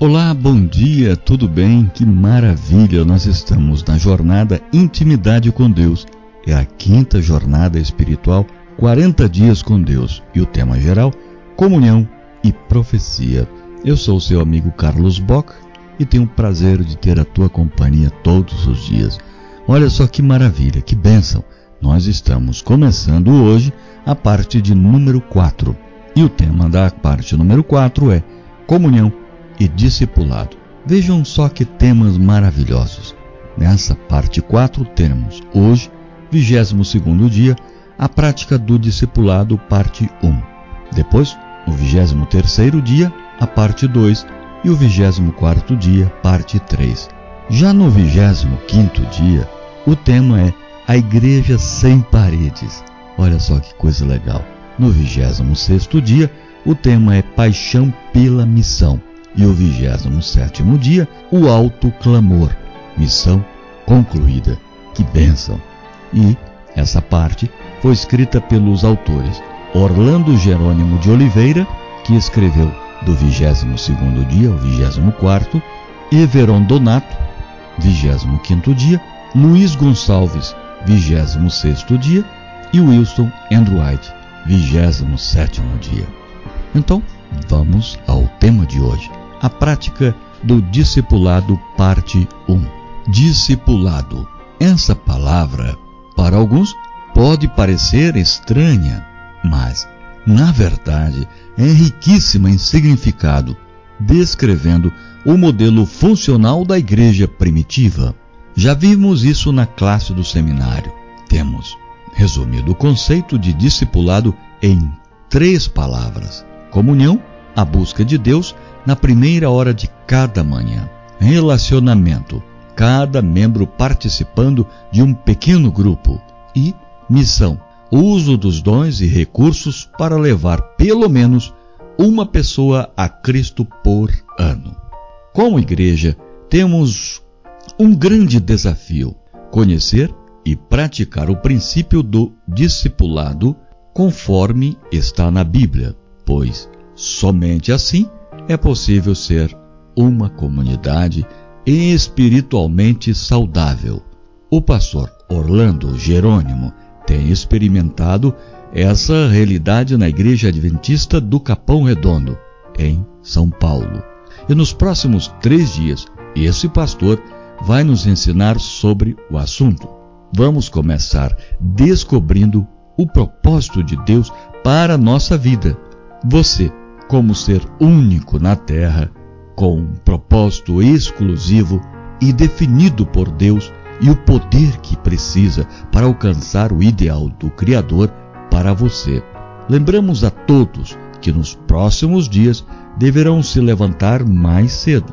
Olá, bom dia, tudo bem? Que maravilha! Nós estamos na jornada Intimidade com Deus. É a quinta jornada espiritual, 40 dias com Deus. E o tema geral: comunhão e profecia. Eu sou o seu amigo Carlos Bock e tenho o prazer de ter a tua companhia todos os dias. Olha só que maravilha, que bênção! Nós estamos começando hoje a parte de número 4. E o tema da parte número 4 é comunhão e discipulado. Vejam só que temas maravilhosos. Nessa parte 4 temos hoje, 22 dia, a prática do discipulado, parte 1. Depois, no 23 dia, a parte 2 e o 24 dia, parte 3. Já no 25 dia, o tema é a igreja sem paredes. Olha só que coisa legal. No 26 dia, o tema é paixão pela missão e o 27 dia, o alto clamor. Missão concluída. Que bênção! E essa parte foi escrita pelos autores Orlando Jerônimo de Oliveira, que escreveu do 22º dia ao 24º, Everon Donato, 25º dia, Luiz Gonçalves, 26º dia, e Wilson Andrew White, 27º dia. Então, vamos ao tema de hoje a prática do discipulado, parte 1. Discipulado. Essa palavra, para alguns, pode parecer estranha, mas, na verdade, é riquíssima em significado, descrevendo o modelo funcional da igreja primitiva. Já vimos isso na classe do seminário. Temos resumido o conceito de discipulado em três palavras: comunhão, a busca de Deus na primeira hora de cada manhã. Relacionamento, cada membro participando de um pequeno grupo. E missão, uso dos dons e recursos para levar pelo menos uma pessoa a Cristo por ano. Como igreja, temos um grande desafio: conhecer e praticar o princípio do discipulado conforme está na Bíblia, pois somente assim é possível ser uma comunidade espiritualmente saudável. O pastor Orlando Jerônimo tem experimentado essa realidade na Igreja Adventista do Capão Redondo, em São Paulo. E nos próximos três dias, esse pastor vai nos ensinar sobre o assunto. Vamos começar descobrindo o propósito de Deus para a nossa vida. Você como ser único na terra, com um propósito exclusivo e definido por Deus e o poder que precisa para alcançar o ideal do Criador para você. Lembramos a todos que nos próximos dias deverão se levantar mais cedo,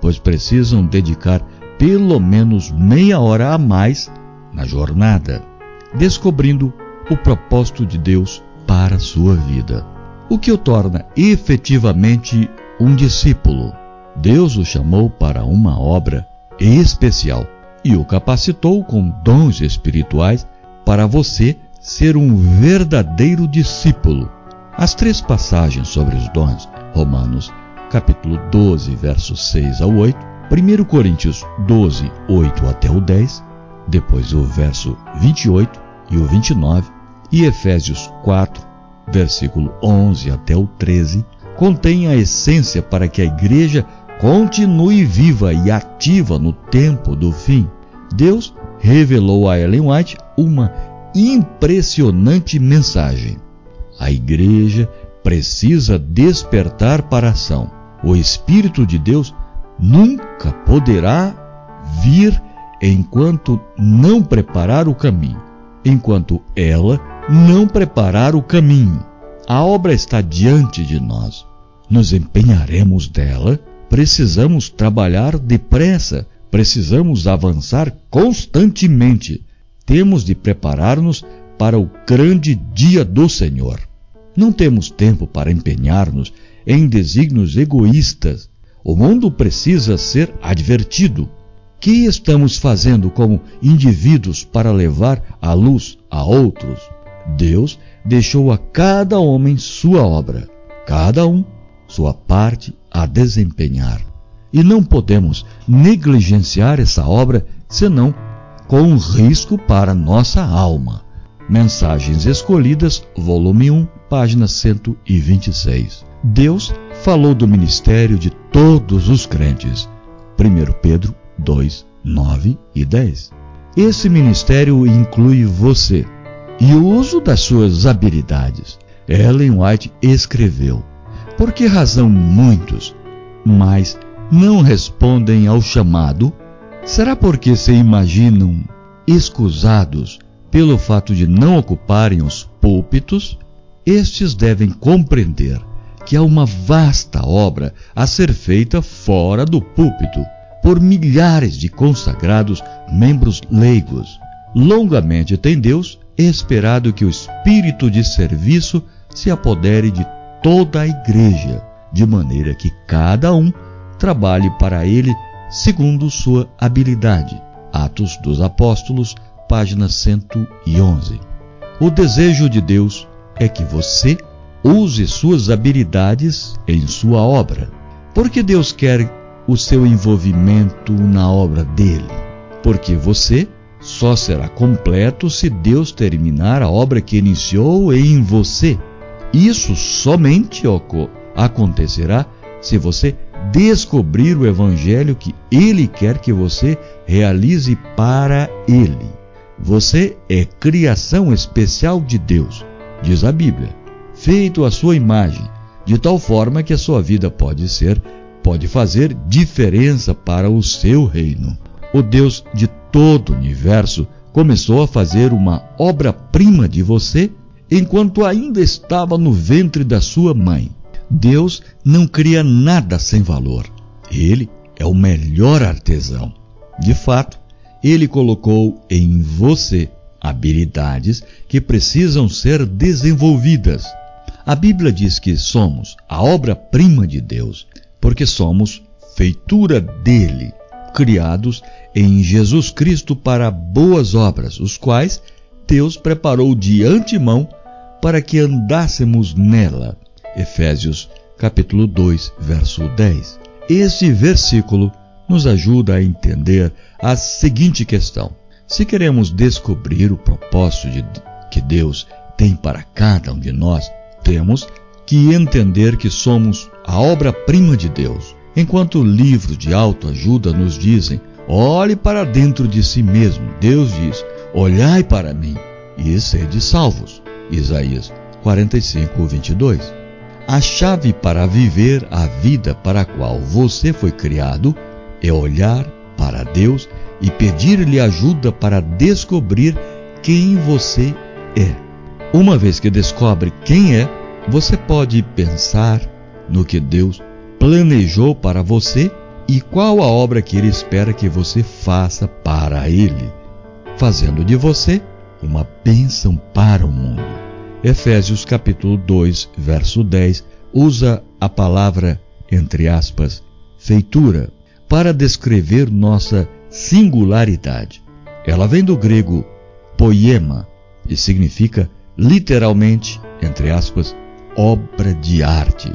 pois precisam dedicar pelo menos meia hora a mais na jornada, descobrindo o propósito de Deus para a sua vida o que o torna efetivamente um discípulo. Deus o chamou para uma obra especial e o capacitou com dons espirituais para você ser um verdadeiro discípulo. As três passagens sobre os dons, Romanos capítulo 12, versos 6 ao 8, 1 Coríntios 12, 8 até o 10, depois o verso 28 e o 29, e Efésios 4, versículo 11 até o 13, contém a essência para que a igreja continue viva e ativa no tempo do fim. Deus revelou a Ellen White uma impressionante mensagem. A igreja precisa despertar para a ação. O Espírito de Deus nunca poderá vir enquanto não preparar o caminho, enquanto ela não preparar o caminho. A obra está diante de nós. Nos empenharemos dela, precisamos trabalhar depressa, precisamos avançar constantemente. Temos de preparar-nos para o grande dia do Senhor. Não temos tempo para empenhar-nos em desígnios egoístas. O mundo precisa ser advertido. Que estamos fazendo como indivíduos para levar a luz a outros? Deus deixou a cada homem sua obra, cada um sua parte a desempenhar. e não podemos negligenciar essa obra senão com risco para nossa alma. Mensagens Escolhidas, volume 1, página 126. Deus falou do ministério de todos os crentes. 1 Pedro 2, 9 e 10. Esse ministério inclui você e o uso das suas habilidades. Ellen White escreveu: Por que razão muitos, mas não respondem ao chamado? Será porque se imaginam escusados pelo fato de não ocuparem os púlpitos? Estes devem compreender que há uma vasta obra a ser feita fora do púlpito por milhares de consagrados membros leigos. Longamente tem Deus esperado que o espírito de serviço se apodere de toda a igreja, de maneira que cada um trabalhe para ele segundo sua habilidade. Atos dos Apóstolos, página 111. O desejo de Deus é que você use suas habilidades em sua obra, porque Deus quer o seu envolvimento na obra dele, porque você só será completo se Deus terminar a obra que iniciou em você. Isso somente acontecerá se você descobrir o evangelho que ele quer que você realize para ele. Você é criação especial de Deus, diz a Bíblia, feito à sua imagem, de tal forma que a sua vida pode ser, pode fazer diferença para o seu reino. O Deus de todo o universo começou a fazer uma obra-prima de você enquanto ainda estava no ventre da sua mãe. Deus não cria nada sem valor. Ele é o melhor artesão. De fato, ele colocou em você habilidades que precisam ser desenvolvidas. A Bíblia diz que somos a obra-prima de Deus, porque somos feitura dele, criados em Jesus Cristo para boas obras, os quais Deus preparou de antemão para que andássemos nela. Efésios capítulo 2, verso 10. Esse versículo nos ajuda a entender a seguinte questão: se queremos descobrir o propósito de, que Deus tem para cada um de nós, temos que entender que somos a obra-prima de Deus. Enquanto livros de autoajuda nos dizem: olhe para dentro de si mesmo, Deus diz: olhai para mim e sede salvos. Isaías 45, 22. A chave para viver a vida para a qual você foi criado é olhar para Deus e pedir-lhe ajuda para descobrir quem você é. Uma vez que descobre quem é, você pode pensar no que Deus planejou para você e qual a obra que Ele espera que você faça para Ele, fazendo de você uma bênção para o mundo. Efésios capítulo 2, verso 10, usa a palavra, entre aspas, feitura, para descrever nossa singularidade. Ela vem do grego poema e significa literalmente, entre aspas, obra de arte.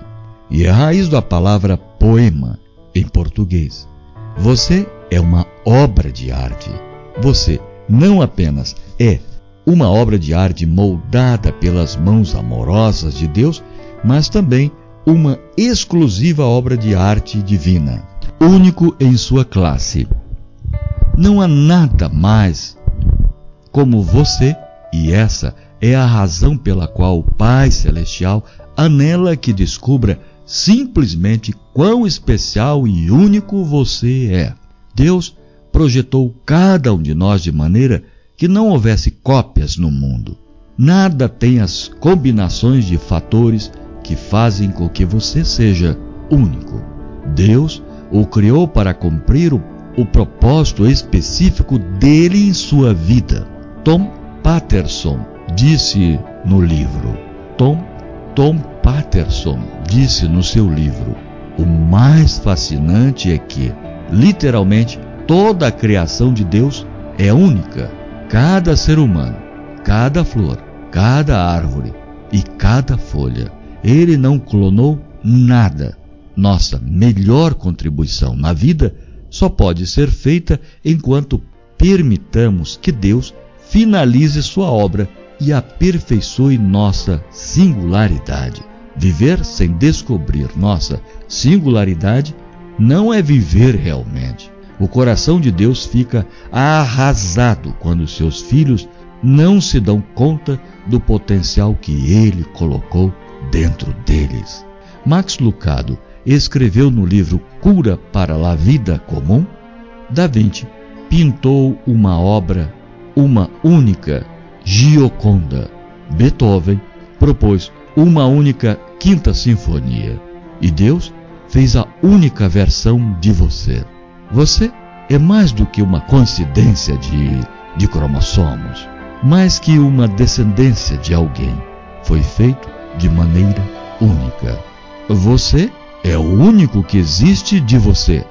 E a raiz da palavra poema em português. Você é uma obra de arte. Você não apenas é uma obra de arte moldada pelas mãos amorosas de Deus, mas também uma exclusiva obra de arte divina, único em sua classe. Não há nada mais como você, e essa é a razão pela qual o Pai Celestial anela que descubra simplesmente quão especial e único você é. Deus projetou cada um de nós de maneira que não houvesse cópias no mundo. Nada tem as combinações de fatores que fazem com que você seja único. Deus o criou para cumprir o, o propósito específico dele em sua vida. Tom Patterson disse no livro. Tom, Tom Patterson disse no seu livro: O mais fascinante é que, literalmente, toda a criação de Deus é única cada ser humano, cada flor, cada árvore e cada folha. Ele não clonou nada. nossa melhor contribuição na vida só pode ser feita enquanto permitamos que Deus finalize sua obra e aperfeiçoe nossa singularidade. Viver sem descobrir nossa singularidade não é viver realmente. O coração de Deus fica arrasado quando seus filhos não se dão conta do potencial que ele colocou dentro deles. Max Lucado escreveu no livro Cura para a Vida Comum. Da Vinci pintou uma obra, uma única Gioconda. Beethoven propôs uma única Quinta Sinfonia. E Deus fez a única versão de você. Você é mais do que uma coincidência de, de cromossomos, mais que uma descendência de alguém. Foi feito de maneira única. Você é o único que existe de você.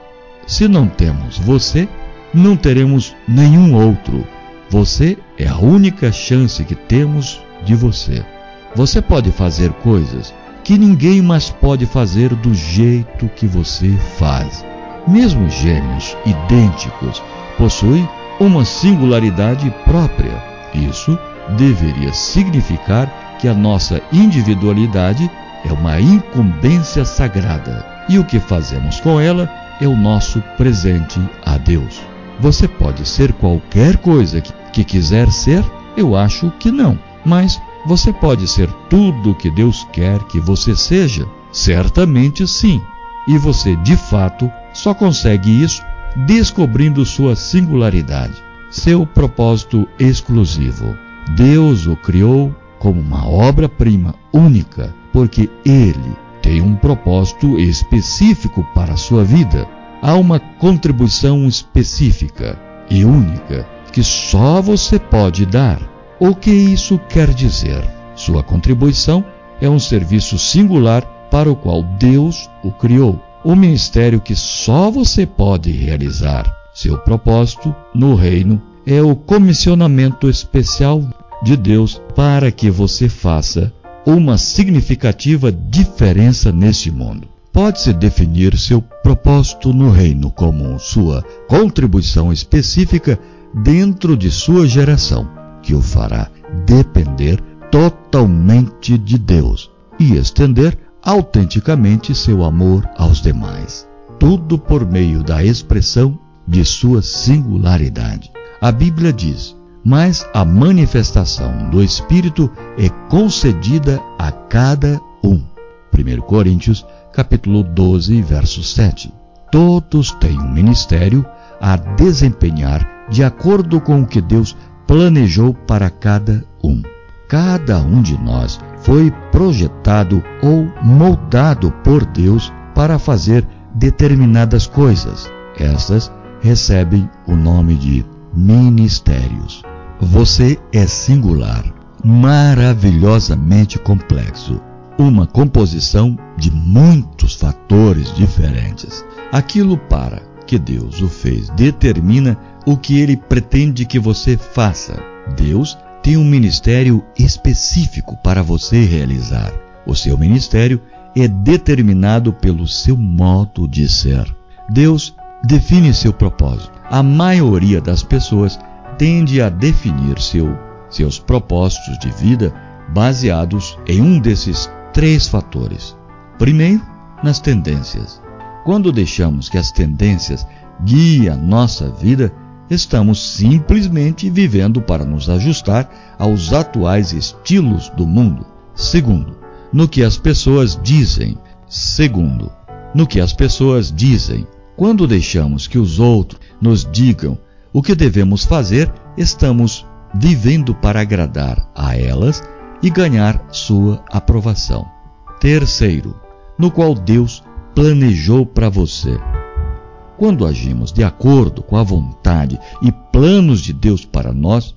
Se não temos você, não teremos nenhum outro. Você é a única chance que temos de você. Você pode fazer coisas que ninguém mais pode fazer do jeito que você faz. Mesmo gêmeos idênticos possuem uma singularidade própria. Isso deveria significar que a nossa individualidade é uma incumbência sagrada e o que fazemos com ela é o nosso presente a Deus. Você pode ser qualquer coisa que, que quiser ser? Eu acho que não. Mas você pode ser tudo o que Deus quer que você seja? Certamente sim. E você, de fato, só consegue isso descobrindo sua singularidade, seu propósito exclusivo. Deus o criou como uma obra-prima única, porque ele tem um propósito específico para a sua vida. Há uma contribuição específica e única que só você pode dar. O que isso quer dizer? Sua contribuição é um serviço singular para o qual Deus o criou o ministério que só você pode realizar. Seu propósito no reino é o comissionamento especial de Deus para que você faça uma significativa diferença neste mundo. Pode-se definir seu propósito no reino como sua contribuição específica dentro de sua geração, que o fará depender totalmente de Deus e estender autenticamente seu amor aos demais, tudo por meio da expressão de sua singularidade. A Bíblia diz: "Mas a manifestação do Espírito é concedida a cada um." 1 Coríntios, capítulo 12, verso 7. Todos têm um ministério a desempenhar de acordo com o que Deus planejou para cada um. Cada um de nós foi projetado ou moldado por Deus para fazer determinadas coisas. Essas recebem o nome de ministérios. Você é singular, maravilhosamente complexo, uma composição de muitos fatores diferentes. Aquilo para que Deus o fez determina o que ele pretende que você faça. Deus tem um ministério específico para você realizar. O seu ministério é determinado pelo seu modo de ser. Deus define seu propósito. A maioria das pessoas tende a definir seu, seus propósitos de vida baseados em um desses três fatores. Primeiro, nas tendências. Quando deixamos que as tendências guiem a nossa vida, estamos simplesmente vivendo para nos ajustar aos atuais estilos do mundo. Segundo, no que as pessoas dizem. Segundo, no que as pessoas dizem. Quando deixamos que os outros nos digam o que devemos fazer, estamos vivendo para agradar a elas e ganhar sua aprovação. Terceiro, no qual Deus planejou para você. Quando agimos de acordo com a vontade e planos de Deus para nós,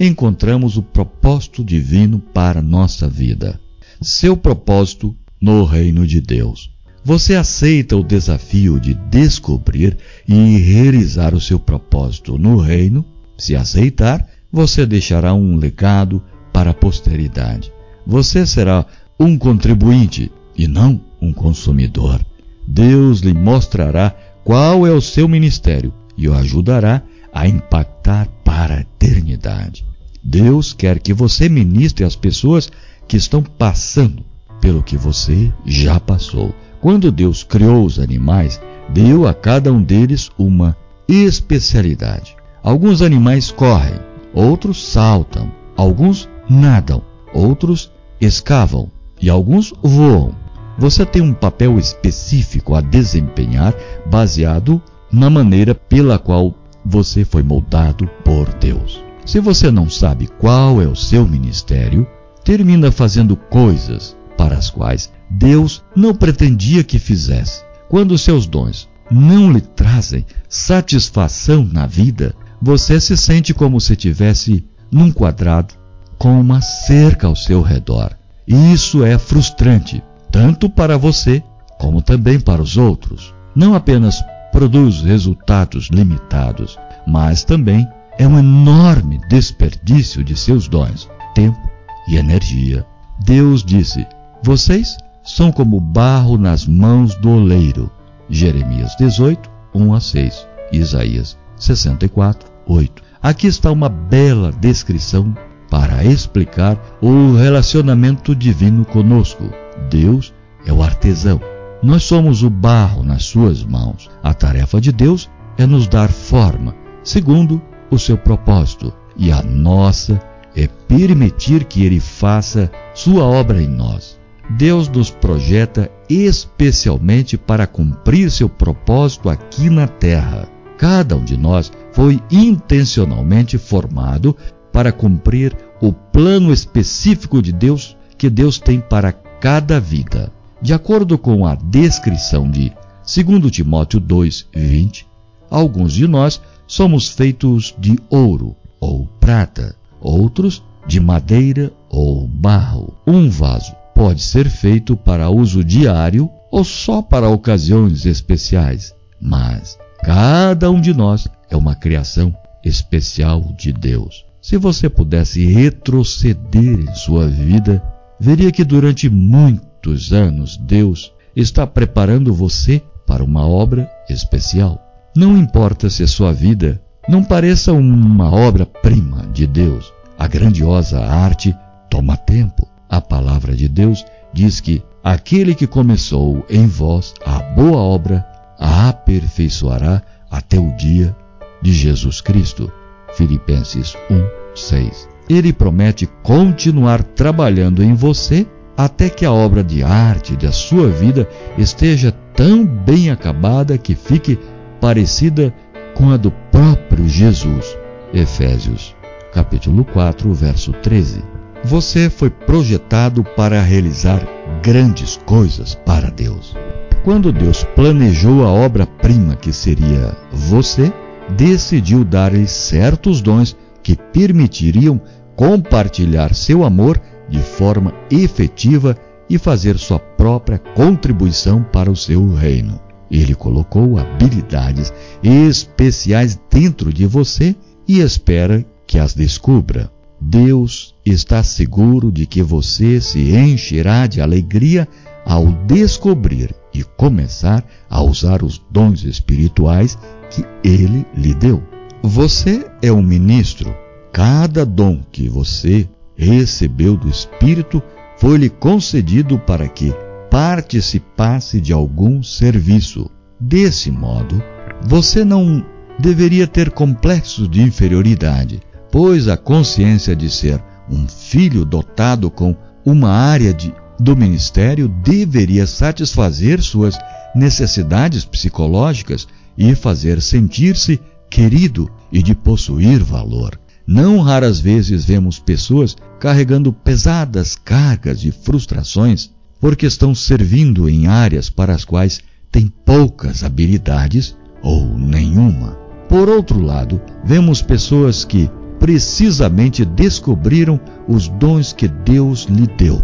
encontramos o propósito divino para nossa vida. Seu propósito no reino de Deus. Você aceita o desafio de descobrir e realizar o seu propósito no reino? Se aceitar, você deixará um legado para a posteridade. Você será um contribuinte e não um consumidor. Deus lhe mostrará qual é o seu ministério e o ajudará a impactar para a eternidade. Deus quer que você ministre às pessoas que estão passando pelo que você já passou. Quando Deus criou os animais, deu a cada um deles uma especialidade. Alguns animais correm, outros saltam, alguns nadam, outros escavam e alguns voam. Você tem um papel específico a desempenhar baseado na maneira pela qual você foi moldado por Deus. Se você não sabe qual é o seu ministério, termina fazendo coisas para as quais Deus não pretendia que fizesse. Quando seus dons não lhe trazem satisfação na vida, você se sente como se estivesse num quadrado com uma cerca ao seu redor. E isso é frustrante, tanto para você como também para os outros. Não apenas produz resultados limitados, mas também é um enorme desperdício de seus dons, tempo e energia. Deus disse: Vocês são como barro nas mãos do oleiro. Jeremias 18, 1 a 6. Isaías 64, 8. Aqui está uma bela descrição para explicar o relacionamento divino conosco. Deus é o artesão. Nós somos o barro nas suas mãos. A tarefa de Deus é nos dar forma, segundo o seu propósito, e a nossa é permitir que Ele faça sua obra em nós. Deus nos projeta especialmente para cumprir seu propósito aqui na terra. Cada um de nós foi intencionalmente formado para cumprir o plano específico de Deus que Deus tem para cada vida. De acordo com a descrição de 2 Timóteo 2:20, alguns de nós somos feitos de ouro ou prata, outros de madeira ou barro. Um vaso pode ser feito para uso diário ou só para ocasiões especiais, mas cada um de nós é uma criação especial de Deus. Se você pudesse retroceder em sua vida, veria que durante muitos anos Deus está preparando você para uma obra especial. Não importa se a sua vida não pareça uma obra-prima de Deus, a grandiosa arte toma tempo. A palavra de Deus diz que aquele que começou em vós a boa obra a aperfeiçoará até o dia de Jesus Cristo. Filipenses 1, 6. Ele promete continuar trabalhando em você até que a obra de arte da sua vida esteja tão bem acabada que fique parecida com a do próprio Jesus. Efésios, capítulo 4, verso 13. Você foi projetado para realizar grandes coisas para Deus. Quando Deus planejou a obra-prima que seria você, decidiu dar-lhe certos dons que permitiriam compartilhar seu amor de forma efetiva e fazer sua própria contribuição para o seu reino. Ele colocou habilidades especiais dentro de você e espera que as descubra. Deus está seguro de que você se encherá de alegria ao descobrir e começar a usar os dons espirituais que Ele lhe deu. Você é um ministro. Cada dom que você recebeu do Espírito foi-lhe concedido para que participasse de algum serviço. Desse modo, você não deveria ter complexos de inferioridade, pois a consciência de ser um filho dotado com uma área de, do ministério deveria satisfazer suas necessidades psicológicas e fazer sentir-se querido e de possuir valor. Não raras vezes vemos pessoas carregando pesadas cargas de frustrações porque estão servindo em áreas para as quais têm poucas habilidades ou nenhuma. Por outro lado, vemos pessoas que precisamente descobriram os dons que Deus lhe deu.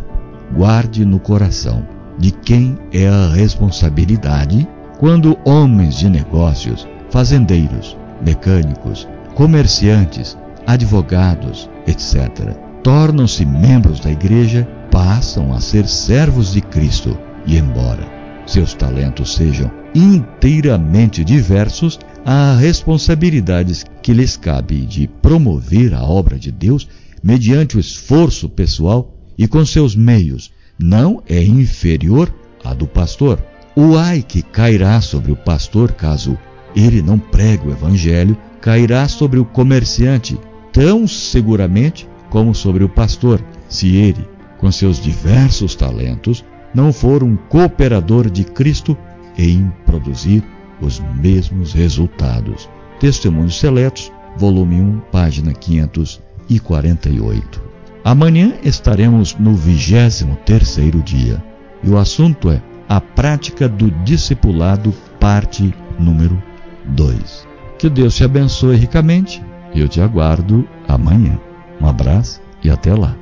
Guarde no coração de quem é a responsabilidade quando homens de negócios, fazendeiros, mecânicos, comerciantes, advogados, etc., tornam-se membros da igreja, passam a ser servos de Cristo e, embora seus talentos sejam inteiramente diversos, há responsabilidades que lhes cabe de promover a obra de Deus mediante o esforço pessoal e com seus meios, não é inferior à do pastor. O ai que cairá sobre o pastor caso ele não pregue o evangelho, cairá sobre o comerciante tão seguramente como sobre o pastor, se ele, com seus diversos talentos, não for um cooperador de Cristo em produzir os mesmos resultados. Testemunhos Seletos, volume 1, página 548. Amanhã estaremos no 23 terceiro dia e o assunto é a prática do discipulado, parte número 2. Que Deus te abençoe ricamente. Eu te aguardo amanhã. Um abraço e até lá.